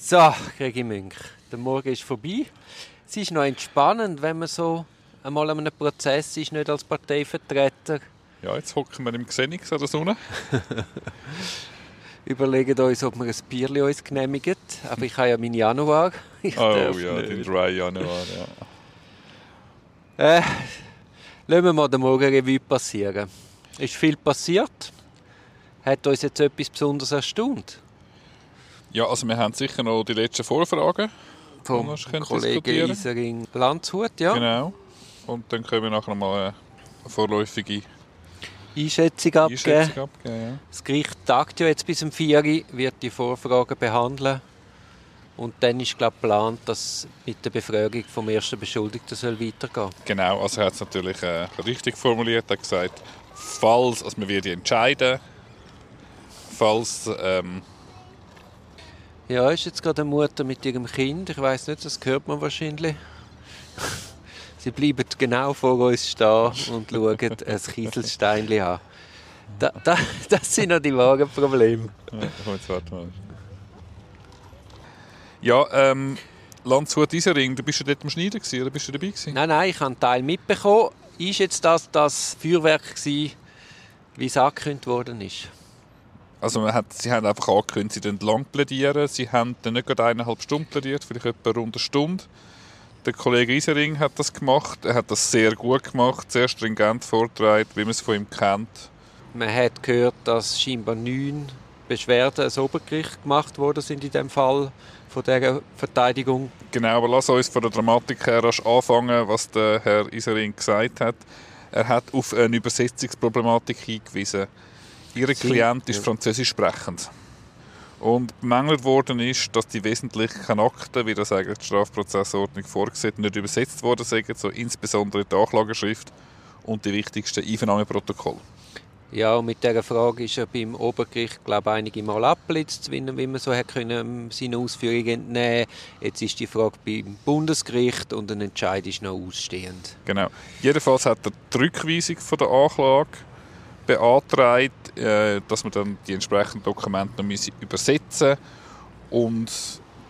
So, Gregi Münch, der Morgen ist vorbei. Es ist noch entspannend, wenn man so einmal an einem Prozess ist, nicht als Parteivertreter. Ja, jetzt hocken wir im Xenix an der Sonne. Überlegen uns, ob wir ein Bierchen uns genehmigen. Aber ich habe ja meinen Januar. Ich oh ja, nicht. den Dry Januar, ja. Äh, lassen wir mal den Morgenrevue passieren. Ist viel passiert? Hat uns jetzt etwas besonders erstaunt? Ja, also wir haben sicher noch die letzten Vorfragen. Vom Kollegen. Isering Landshut, ja. Genau. Und dann können wir nachher noch mal eine vorläufige Einschätzung abgeben. Einschätzung abgeben. Das Gericht tagt ja jetzt bis um 4 Uhr, wird die Vorfragen behandeln. Und dann ist glaube ich, geplant, dass mit der Befragung vom ersten Beschuldigten soll weitergehen Ja. Genau, also er hat es natürlich äh, richtig formuliert. Er hat gesagt, falls, also wir werden entscheiden, falls, ähm, Ja, ist jetzt gerade eine Mutter mit ihrem Kind. Ich weiß nicht, das hört man wahrscheinlich. Sie bleiben genau vor uns stehen und schauen ein Kieselsteinchen an. Da, da, das sind noch die wahren Probleme. ja, komm, jetzt warte mal. Ja, ähm, Landshut Isering, du bist ja dort am Schneiden gewesen, oder bist du dabei gewesen? Nein, nein, ich habe einen Teil mitbekommen. Ist jetzt das das Feuerwerk gewesen, wie es angekündigt worden ist? Also man hat, sie haben einfach angekündigt, sie lang plädieren. Sie haben dann nicht gerade eineinhalb Stunden plädiert, vielleicht etwa rund eine Stunde. Der Kollege Isering hat das gemacht. Er hat das sehr gut gemacht, sehr stringent vorgetragen, wie man es von ihm kennt. Man hat gehört, dass scheinbar neun Beschwerden ans Obergericht gemacht worden sind in dem Fall von dieser Verteidigung. Genau, aber lass uns von der Dramatik her rasch anfangen, was der Herr Isering gesagt hat. Er hat auf eine Übersetzungsproblematik hingewiesen. Ihr Klient ist französisch sprechend. Und bemängelt worden ist, dass die wesentlichen Akten, wie das eigentlich die Strafprozessordnung vorsieht, nicht übersetzt worden sind, so insbesondere die Anklageschrift und die wichtigsten Einvernahmeprotokolle. Ja, und mit dieser Frage ist er beim Obergericht, glaube ich, einige Mal abblitzt, wie, wie man so können, seine Ausführungen entnehmen Jetzt ist die Frage beim Bundesgericht und ein Entscheid ist noch ausstehend. Genau. Jedenfalls hat er die Rückweisung von der Anklage beantragt, äh, dass man dann die entsprechenden Dokumente noch müsse übersetzen und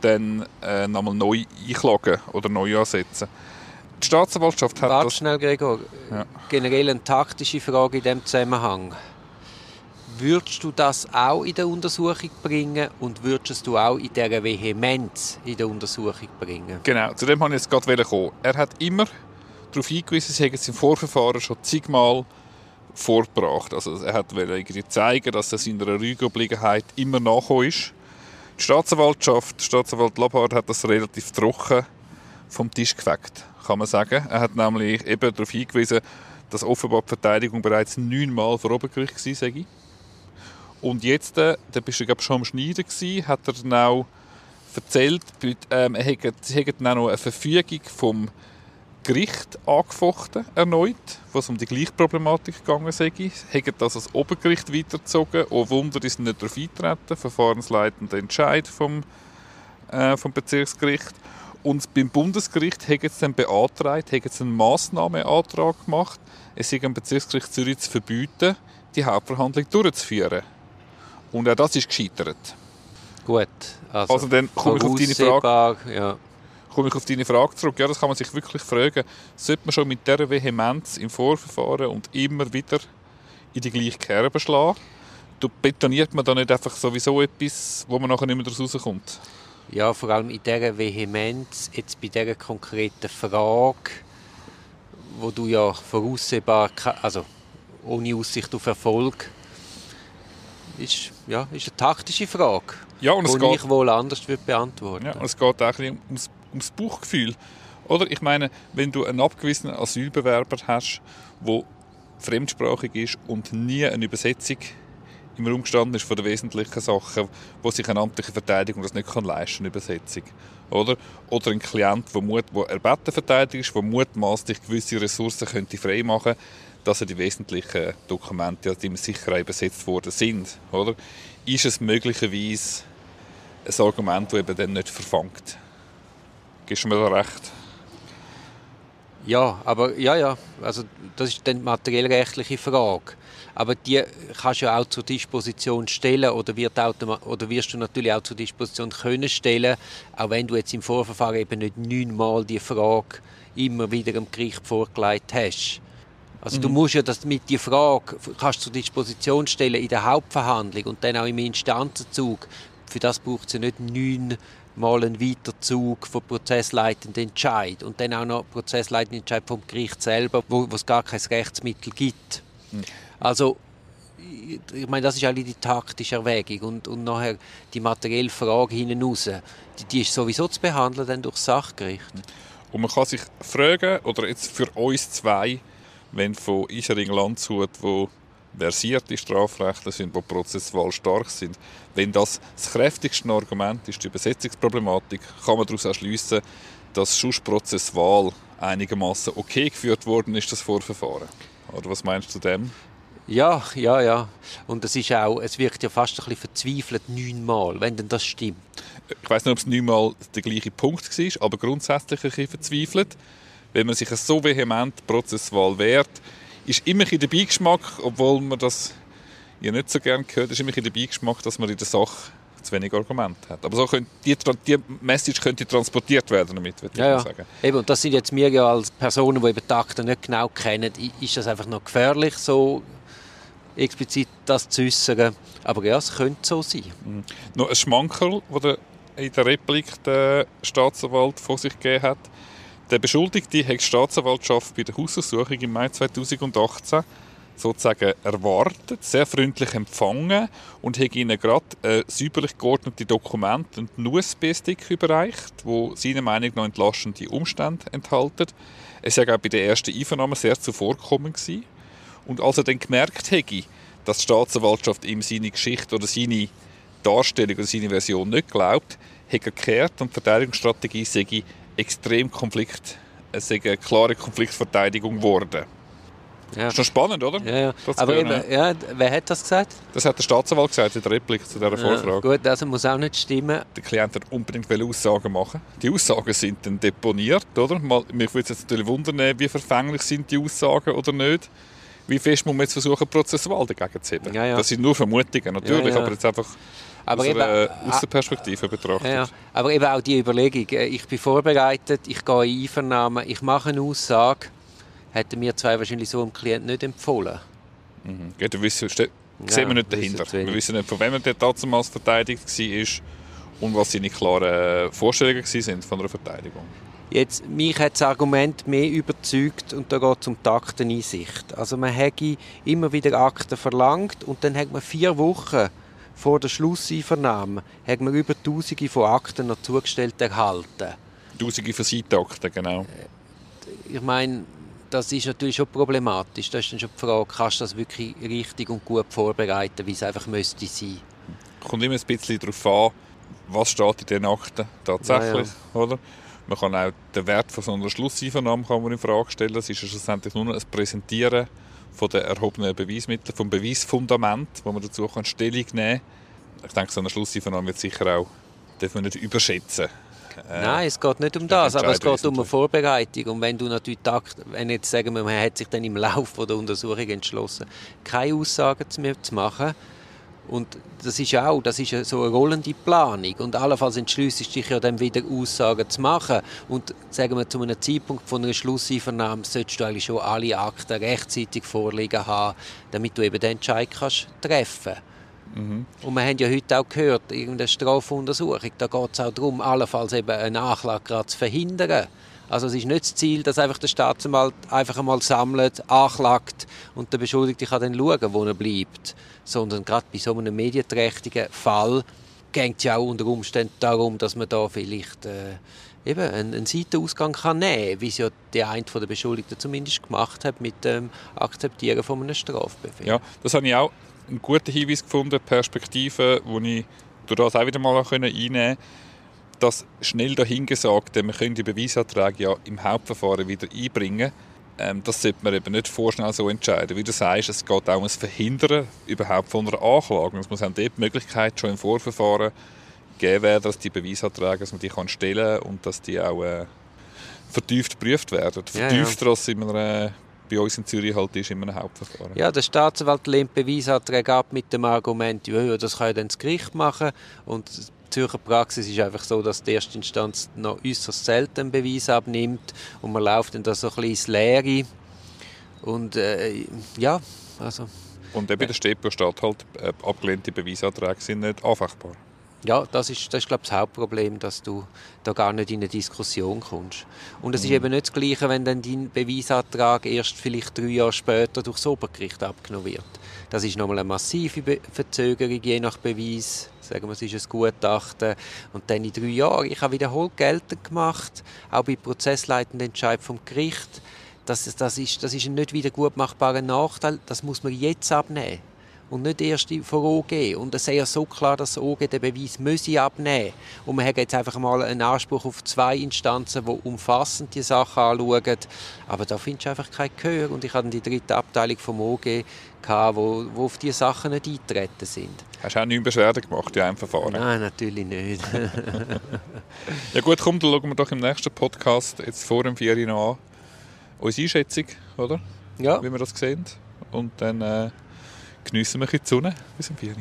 dann äh, nochmal neu einklagen oder neu ansetzen. Die Staatsanwaltschaft hat Warte das... schnell, Gregor. Ja. Generell eine taktische Frage in diesem Zusammenhang. Würdest du das auch in der Untersuchung bringen und würdest du auch in dieser Vehemenz in der Untersuchung bringen? Genau, zu dem wollte ich jetzt gerade kommen. Er hat immer darauf hingewiesen, sie hätten es im Vorverfahren schon zigmal vorgebracht. Also er hat irgendwie zeigen, dass er seiner Rügeobliegenheit immer nachgekommen ist. Die Staatsanwaltschaft, Staatsanwalt Labhard, hat das relativ trocken vom Tisch gefegt, kann man sagen. Er hat nämlich eben darauf hingewiesen, dass offenbar die Verteidigung bereits neunmal vor Obergericht gewesen sei. Und jetzt, äh, da bist du glaub, schon am Schneiden gewesen, hat er dann auch erzählt, ähm, er hätte, sie hätten dann auch noch eine Verfügung vom Gericht angefochten, erneut, was um die gleiche Problematik gegangen sei. Hätten das als Obergericht weitergezogen. Oh Wunder, sind nicht darauf eingetreten. Verfahrensleitender Entscheid vom, äh, vom Bezirksgericht. Und beim Bundesgericht hätten sie dann beantragt, hätten sie einen Massnahmeantrag gemacht, es sei am Bezirksgericht Zürich zu verbieten, die Hauptverhandlung durchzuführen. Und auch das ist gescheitert. Gut, also, Also dann komme ich auf deine Frage Ja. Komme ich auf deine Frage zurück. Ja, das kann man sich wirklich fragen. Sollte man schon mit dieser Vehemenz im Vorverfahren und immer wieder in die gleiche Kerbe schlagen? Du betoniert man da nicht einfach sowieso etwas, wo man nachher nicht mehr daraus rauskommt? ja, vor allem in dieser Vehemenz, jetzt bei dieser konkreten Frage, wo du ja voraussehbar, also ohne Aussicht auf Erfolg, ist, ja, ist eine taktische Frage, Ja, und es die geht, ich wohl anders würde beantworten ja, und es geht auch ein bisschen ums, ums Bauchgefühl. Oder? Ich meine, wenn du einen abgewiesenen Asylbewerber hast, der fremdsprachig ist und nie eine Übersetzung im Raum gestanden ist von den wesentlichen Sachen, wo sich eine amtliche Verteidigung das nicht kann leisten eine Übersetzung. Oder? Oder ein Klient, der, Mut, der erbeten ist, der mutmaßlich gewisse Ressourcen könnte frei machen dass er die wesentlichen Dokumente, die ihm sicher übersetzt worden sind. Oder? Ist es möglicherweise ein Argument, das eben dann nicht verfangt? Gibst du mir da recht? Ja, aber ja, ja, also das ist dann die materiellrechtliche Frage. aber die kannst du ja auch zur Disposition stellen oder, wird oder wirst du natürlich auch zur Disposition können stellen, auch wenn du jetzt im Vorverfahren eben nicht neunmal die Frage immer wieder am Gericht vorgelegt hast. Also mhm. du musst ja das mit die Frage kannst zur Disposition stellen in der Hauptverhandlung und dann auch im Instanzenzug. Für das braucht es ja nicht neun mal einen Weiterzug von prozessleitenden Entscheid und dann auch noch prozessleitenden Entscheid vom Gericht selber, wo, es gar kein Rechtsmittel gibt. Mhm. Also ich meine, das ist alle die taktische Erwägung und, und nachher die materielle Frage hinten raus, die, die ist sowieso zu behandeln dann durch das Sachgericht. Und man kann sich fragen, oder jetzt für uns zwei, wenn von Isering Landshut, wo versierte Strafrechtler sind, die prozessual stark sind, wenn das das kräftigste Argument ist, die Übersetzungsproblematik, kann man daraus erschließen, dass schon prozessual einigermaßen okay geführt worden ist, das Vorverfahren. Oder was meinst du dem? Ja, ja, ja. Und es ist auch, es wirkt ja fast ein bisschen verzweifelt neunmal, wenn denn das stimmt. Ich weiß nicht, ob es neunmal der gleiche Punkt war, aber grundsätzlich ein bisschen verzweifelt. Wenn man sich so vehement prozesswahl wehrt, ist immer ein der Beigeschmack, obwohl man das ja nicht so gerne hört, ist immer ein der Beigeschmack, dass man in der Sache zu wenig Argumente hat. Aber so könnte die, die Message könnte transportiert werden damit, würde ja, ich sagen. Eben, und das sind jetzt mir ja als Personen, die eben die Akten nicht genau kennen, ist das einfach noch gefährlich, so explizit das zu äußern. Aber ja, es könnte so sein. Mhm. Noch ein Schmankerl, das in der Replik der Staatsanwalt vor sich gegeben hat. Der Beschuldigte hat die Staatsanwaltschaft bei der Hausdurchsuchung im Mai 2018 sozusagen erwartet, sehr freundlich empfangen und hat ihnen gerade äh, säuberlich geordnete Dokumente und einen USB-Stick überreicht, wo seiner Meinung nach entlastende Umstände enthalten. Es war auch bei der ersten Einvernahme sehr zuvorkommend gewesen. Und als er dann gemerkt hätte, dass die Staatsanwaltschaft ihm seine Geschichte oder seine Darstellung oder seine Version nicht glaubt, hat er gekehrt und die Verteidigungsstrategie sei extrem Konflikt, es eine klare Konfliktverteidigung geworden. Ja. Ist noch spannend, oder? Ja, ja. Aber eben, ja, wer hat das gesagt? Das hat der Staatsanwalt gesagt in der Replik zu dieser Vorfrage. Gut, also muss auch nicht stimmen. Der Klient hat unbedingt Aussagen machen. Die Aussagen sind dann deponiert, oder? Mal, mich würde jetzt natürlich wundern, wie verfänglich sind die Aussagen oder nicht wie fest muss man jetzt versuchen, prozessual dagegen zu heben? Das sind nur Vermutungen, natürlich, aber jetzt einfach aber aus, eben, einer, aus der Perspektive betrachtet. Ja, aber eben auch die Überlegung, äh, ich bin vorbereitet, ich gehe in Einvernahmen, ich mache eine Aussage, hätten wir zwei wahrscheinlich so einem Klienten nicht empfohlen. Mhm. Ja, du wissen, sehen wir nicht dahinter. Wir wissen nicht, von wem der damals verteidigt war und was seine klaren Vorstellungen waren von einer Verteidigung. Jetzt, mich hat das Argument mehr überzeugt und da geht es um die Akteneinsicht. Also man hätte immer wieder Akten verlangt und dann hat man vier Wochen vor der Schlusseinvernahme hat man über Tausende von Akten noch zugestellt erhalten. Tausende von Seitakten, genau. Äh, ich meine, das ist natürlich schon problematisch. Da ist dann schon die Frage, kannst du das wirklich richtig und gut vorbereiten, wie es einfach müsste sein. Kommt immer ein bisschen darauf an, was steht in den Akten tatsächlich, ja, ja. oder? Man kann auch den Wert von so einer Schlusseinvernahme kann man in Frage stellen. Es ist ja schlussendlich nur ein Präsentieren von den erhobenen Beweismitteln, vom Beweisfundament, wo man dazu kann Stellung nehmen kann. Ich denke, so eine Schlusseinvernahme wird sicher auch, darf man nicht überschätzen. Äh, Nein, es geht nicht um das, aber es geht um eine Vorbereitung. Und wenn du natürlich takt, wenn jetzt sagen wir, man hat sich dann im Laufe der Untersuchung entschlossen, keine Aussagen mehr zu machen, und das ist auch, das ist so eine rollende Planung. Und allenfalls entschließt dich ja dann wieder Aussagen zu machen. Und sagen wir, zu einem Zeitpunkt von einer Schlusseinvernahme solltest du eigentlich schon alle Akten rechtzeitig vorliegen haben, damit du eben den Entscheid kannst treffen mhm. Und wir haben ja heute auch gehört, irgendeine Strafuntersuchung, da geht es auch darum, allenfalls eben einen Nachschlag gerade zu verhindern. Also es ist nicht das Ziel, dass einfach der Staatsanwalt einfach einmal sammelt, anklagt und der Beschuldigte kann dann schauen, wo er bleibt. Sondern gerade bei so einem medienträchtigen Fall geht es ja auch unter Umständen darum, dass man da vielleicht äh, eben einen, einen Seitenausgang kann nehmen kann, wie es ja der eine der Beschuldigten zumindest gemacht hat mit dem Akzeptieren von einem Strafbefehl. Ja, das habe ich auch einen guten Hinweis gefunden, Perspektive, die ich durch das auch wieder mal einnehmen konnte dass schnell dahingesagt, man könnte die Beweisanträge ja im Hauptverfahren wieder einbringen. Ähm, das sollte man eben nicht vorschnell so entscheiden. Wie du sagst, es geht auch um das Verhindern überhaupt von einer Anklage. Es muss auch dort die Möglichkeit schon im Vorverfahren geben werden, dass die Beweisanträge, dass man die kann stellen und dass die auch äh, vertieft geprüft werden. Vertiefter ja, ja. als in einer bei uns in Zürich halt ist, in einem Hauptverfahren. Ja, der Staatsanwalt lehnt Beweisanträge ab mit dem Argument, ja, das kann ja dann das Gericht machen. Und Zürcher Praxis ist einfach so, dass die erste Instanz noch äußerst selten Beweis abnimmt und man läuft dann da so ein bisschen ins Leere. Und äh, ja, also... Und eben der StPO steht halt, äh, abgelehnte Beweisanträge sind nicht anfechtbar. Ja, das ist, das ist glaube ich, das Hauptproblem, dass du da gar nicht in eine Diskussion kommst. Und es Mhm. ist eben nicht das Gleiche, wenn dann dein Beweisantrag erst vielleicht drei Jahre später durch das Obergericht abgenommen wird. Das ist nochmal eine massive Verzögerung, je nach Beweis. Sagen wir, es ist ein Gutachten. Und dann in drei Jahren, ich habe wiederholt geltend gemacht, auch bei prozessleitenden Entscheid vom Gericht, das, das, ist, das ist ein nicht wieder gut machbarer Nachteil, das muss man jetzt abnehmen und nicht erst vor OG. Und es ist ja so klar, dass das OG den Beweis müsse abnehmen Und wir haben jetzt einfach mal einen Anspruch auf zwei Instanzen, die umfassend die Sachen anschauen. Aber da findest du einfach kein Gehör. Und ich hatte die dritte Abteilung vom OG, gehabt, wo, wo auf diese Sachen nicht eingetreten sind. Hast du auch neun Beschwerden gemacht in einem Verfahren? Nein, natürlich nicht. Ja gut, komm, dann schauen wir doch im nächsten Podcast, jetzt vor dem 4. noch an, unsere Einschätzung, oder? ja, Wie wir das sehen. Und dann äh, geniessen wir ein die Sonne bis zum 4.